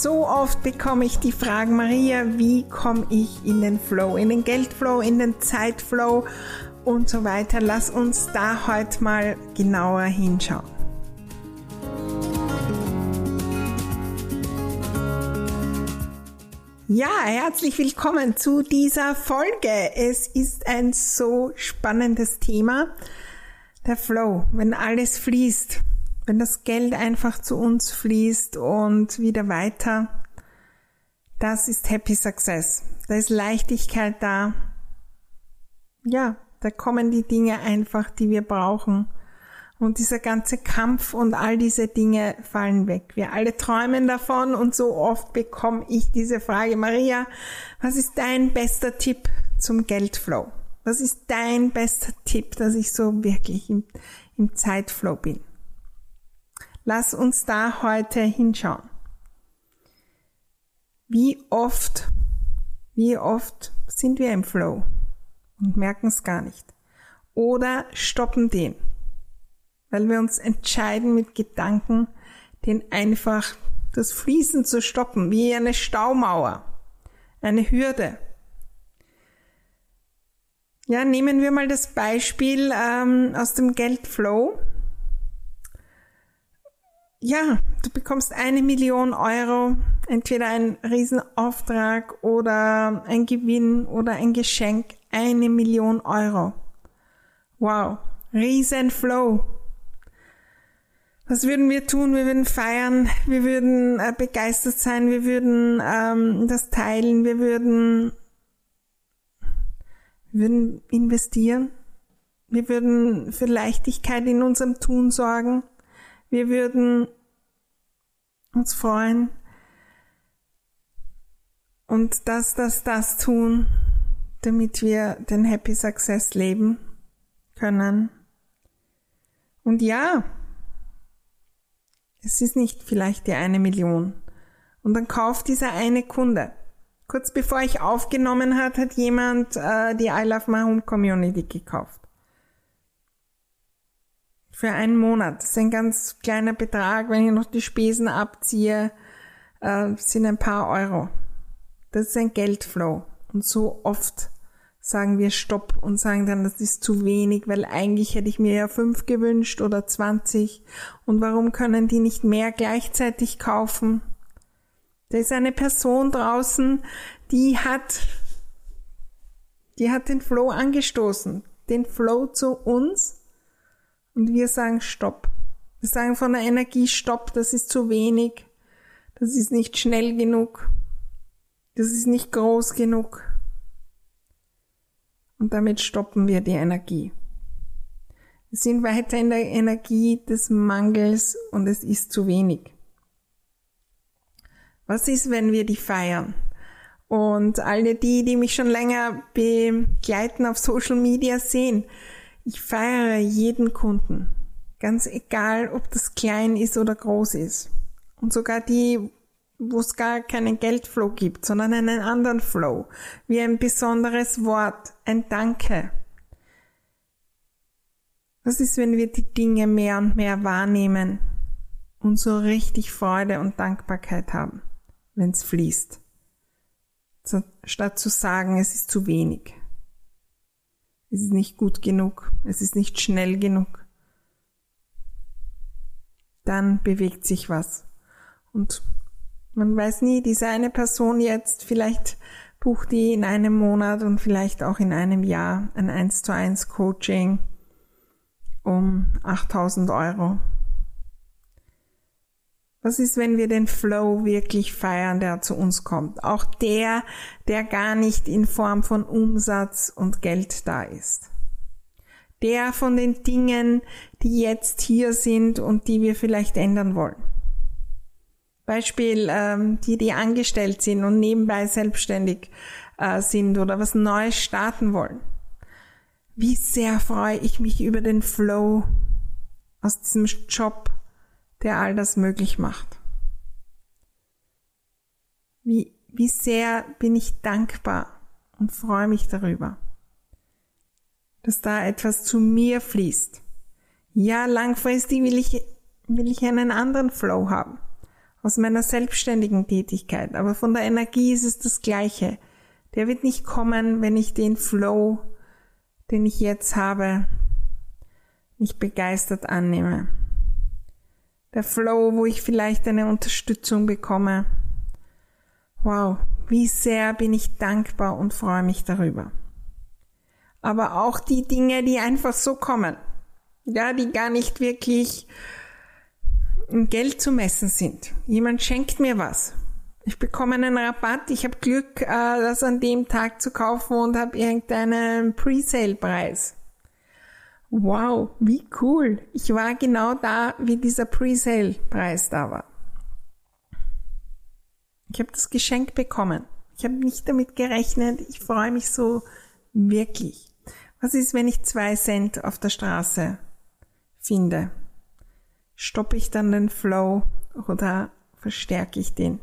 So oft bekomme ich die Fragen, Maria, wie komme ich in den Flow, in den Geldflow, in den Zeitflow und so weiter. Lass uns da heute mal genauer hinschauen. Ja, herzlich willkommen zu dieser Folge. Es ist ein so spannendes Thema. Der Flow, wenn alles fließt wenn das Geld einfach zu uns fließt und wieder weiter, das ist Happy Success. Da ist Leichtigkeit da. Ja, da kommen die Dinge einfach, die wir brauchen. Und dieser ganze Kampf und all diese Dinge fallen weg. Wir alle träumen davon und so oft bekomme ich diese Frage, Maria, was ist dein bester Tipp zum Geldflow? Was ist dein bester Tipp, dass ich so wirklich im, im Zeitflow bin? Lass uns da heute hinschauen. Wie oft, wie oft sind wir im Flow und merken es gar nicht. Oder stoppen den, weil wir uns entscheiden mit Gedanken, den einfach das Fließen zu stoppen, wie eine Staumauer, eine Hürde. Ja, nehmen wir mal das Beispiel ähm, aus dem Geldflow ja, du bekommst eine Million Euro, entweder ein Riesenauftrag oder ein Gewinn oder ein Geschenk, eine Million Euro. Wow, Riesenflow. Was würden wir tun? Wir würden feiern, wir würden äh, begeistert sein, wir würden ähm, das teilen, wir würden, würden investieren, wir würden für Leichtigkeit in unserem Tun sorgen. Wir würden uns freuen und das, das, das tun, damit wir den Happy Success leben können. Und ja, es ist nicht vielleicht die eine Million. Und dann kauft dieser eine Kunde. Kurz bevor ich aufgenommen hat, hat jemand äh, die I Love My Home Community gekauft für einen Monat. Das ist ein ganz kleiner Betrag. Wenn ich noch die Spesen abziehe, äh, sind ein paar Euro. Das ist ein Geldflow. Und so oft sagen wir Stopp und sagen dann, das ist zu wenig, weil eigentlich hätte ich mir ja fünf gewünscht oder zwanzig. Und warum können die nicht mehr gleichzeitig kaufen? Da ist eine Person draußen, die hat, die hat den Flow angestoßen. Den Flow zu uns und wir sagen Stopp. Wir sagen von der Energie Stopp, das ist zu wenig. Das ist nicht schnell genug. Das ist nicht groß genug. Und damit stoppen wir die Energie. Wir sind weiter in der Energie des Mangels und es ist zu wenig. Was ist, wenn wir die feiern? Und alle die, die mich schon länger begleiten auf Social Media sehen, ich feiere jeden Kunden, ganz egal, ob das klein ist oder groß ist. Und sogar die, wo es gar keinen Geldflow gibt, sondern einen anderen Flow, wie ein besonderes Wort, ein Danke. Was ist, wenn wir die Dinge mehr und mehr wahrnehmen und so richtig Freude und Dankbarkeit haben, wenn es fließt, statt zu sagen, es ist zu wenig. Es ist nicht gut genug. Es ist nicht schnell genug. Dann bewegt sich was. Und man weiß nie, diese eine Person jetzt, vielleicht bucht die in einem Monat und vielleicht auch in einem Jahr ein 1 zu 1 Coaching um 8000 Euro. Was ist, wenn wir den Flow wirklich feiern, der zu uns kommt? Auch der, der gar nicht in Form von Umsatz und Geld da ist. Der von den Dingen, die jetzt hier sind und die wir vielleicht ändern wollen. Beispiel, ähm, die, die angestellt sind und nebenbei selbstständig äh, sind oder was Neues starten wollen. Wie sehr freue ich mich über den Flow aus diesem Job, der all das möglich macht. Wie, wie sehr bin ich dankbar und freue mich darüber, dass da etwas zu mir fließt. Ja, langfristig will ich, will ich einen anderen Flow haben aus meiner selbstständigen Tätigkeit, aber von der Energie ist es das Gleiche. Der wird nicht kommen, wenn ich den Flow, den ich jetzt habe, nicht begeistert annehme. Der Flow, wo ich vielleicht eine Unterstützung bekomme. Wow, wie sehr bin ich dankbar und freue mich darüber. Aber auch die Dinge, die einfach so kommen. Ja, die gar nicht wirklich in Geld zu messen sind. Jemand schenkt mir was. Ich bekomme einen Rabatt. Ich habe Glück, äh, das an dem Tag zu kaufen und habe irgendeinen Presale-Preis. Wow, wie cool. Ich war genau da, wie dieser Presale-Preis da war. Ich habe das Geschenk bekommen. Ich habe nicht damit gerechnet. Ich freue mich so wirklich. Was ist, wenn ich zwei Cent auf der Straße finde? Stoppe ich dann den Flow oder verstärke ich den?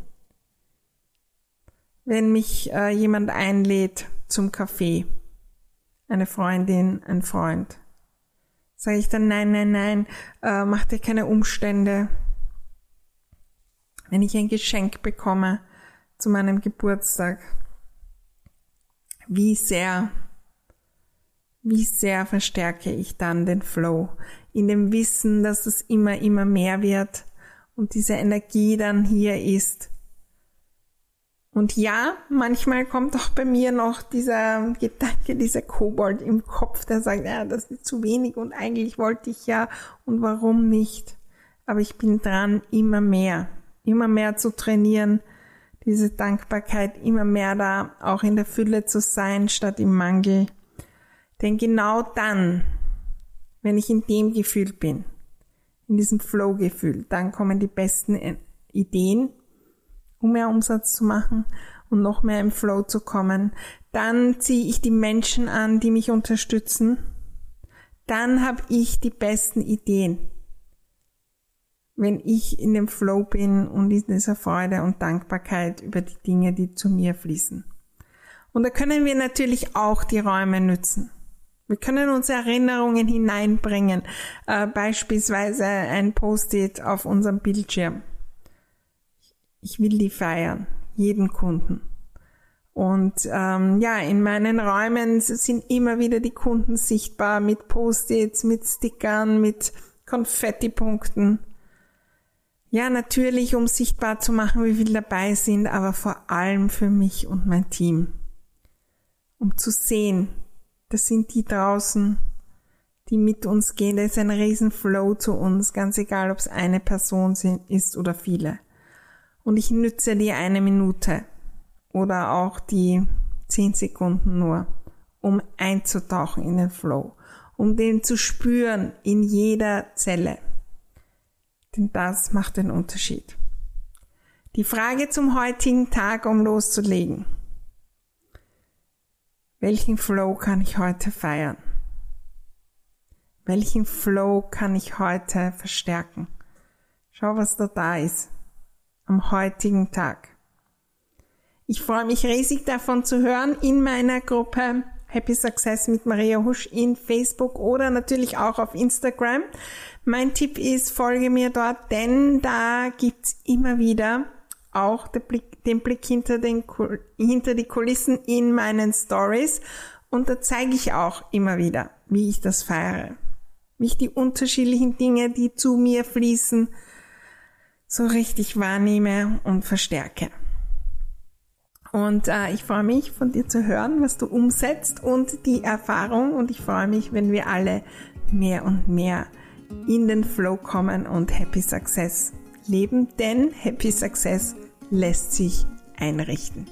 Wenn mich äh, jemand einlädt zum Kaffee, eine Freundin, ein Freund, Sage ich dann, nein, nein, nein, äh, mach dir keine Umstände. Wenn ich ein Geschenk bekomme zu meinem Geburtstag, wie sehr, wie sehr verstärke ich dann den Flow in dem Wissen, dass es immer, immer mehr wird und diese Energie dann hier ist und ja, manchmal kommt auch bei mir noch dieser Gedanke, dieser Kobold im Kopf, der sagt, ja, das ist zu wenig und eigentlich wollte ich ja und warum nicht. Aber ich bin dran, immer mehr, immer mehr zu trainieren, diese Dankbarkeit, immer mehr da auch in der Fülle zu sein statt im Mangel. Denn genau dann, wenn ich in dem Gefühl bin, in diesem Flow-Gefühl, dann kommen die besten Ideen um mehr Umsatz zu machen und noch mehr im Flow zu kommen. Dann ziehe ich die Menschen an, die mich unterstützen. Dann habe ich die besten Ideen. Wenn ich in dem Flow bin und in dieser Freude und Dankbarkeit über die Dinge, die zu mir fließen. Und da können wir natürlich auch die Räume nützen. Wir können uns Erinnerungen hineinbringen, äh, beispielsweise ein Post-it auf unserem Bildschirm ich will die feiern, jeden Kunden. Und ähm, ja, in meinen Räumen sind immer wieder die Kunden sichtbar mit Post-its, mit Stickern, mit Konfettipunkten. Ja, natürlich, um sichtbar zu machen, wie viele dabei sind, aber vor allem für mich und mein Team. Um zu sehen, das sind die draußen, die mit uns gehen. Da ist ein Riesenflow zu uns, ganz egal, ob es eine Person ist oder viele und ich nütze die eine Minute oder auch die zehn Sekunden nur, um einzutauchen in den Flow, um den zu spüren in jeder Zelle. Denn das macht den Unterschied. Die Frage zum heutigen Tag, um loszulegen. Welchen Flow kann ich heute feiern? Welchen Flow kann ich heute verstärken? Schau, was da da ist am heutigen Tag. Ich freue mich riesig davon zu hören in meiner Gruppe Happy Success mit Maria Husch in Facebook oder natürlich auch auf Instagram. Mein Tipp ist, folge mir dort, denn da gibt's immer wieder auch den Blick, den Blick hinter, den, hinter die Kulissen in meinen Stories und da zeige ich auch immer wieder, wie ich das feiere. Wie ich die unterschiedlichen Dinge, die zu mir fließen, so richtig wahrnehme und verstärke. Und äh, ich freue mich von dir zu hören, was du umsetzt und die Erfahrung. Und ich freue mich, wenn wir alle mehr und mehr in den Flow kommen und Happy Success leben, denn Happy Success lässt sich einrichten.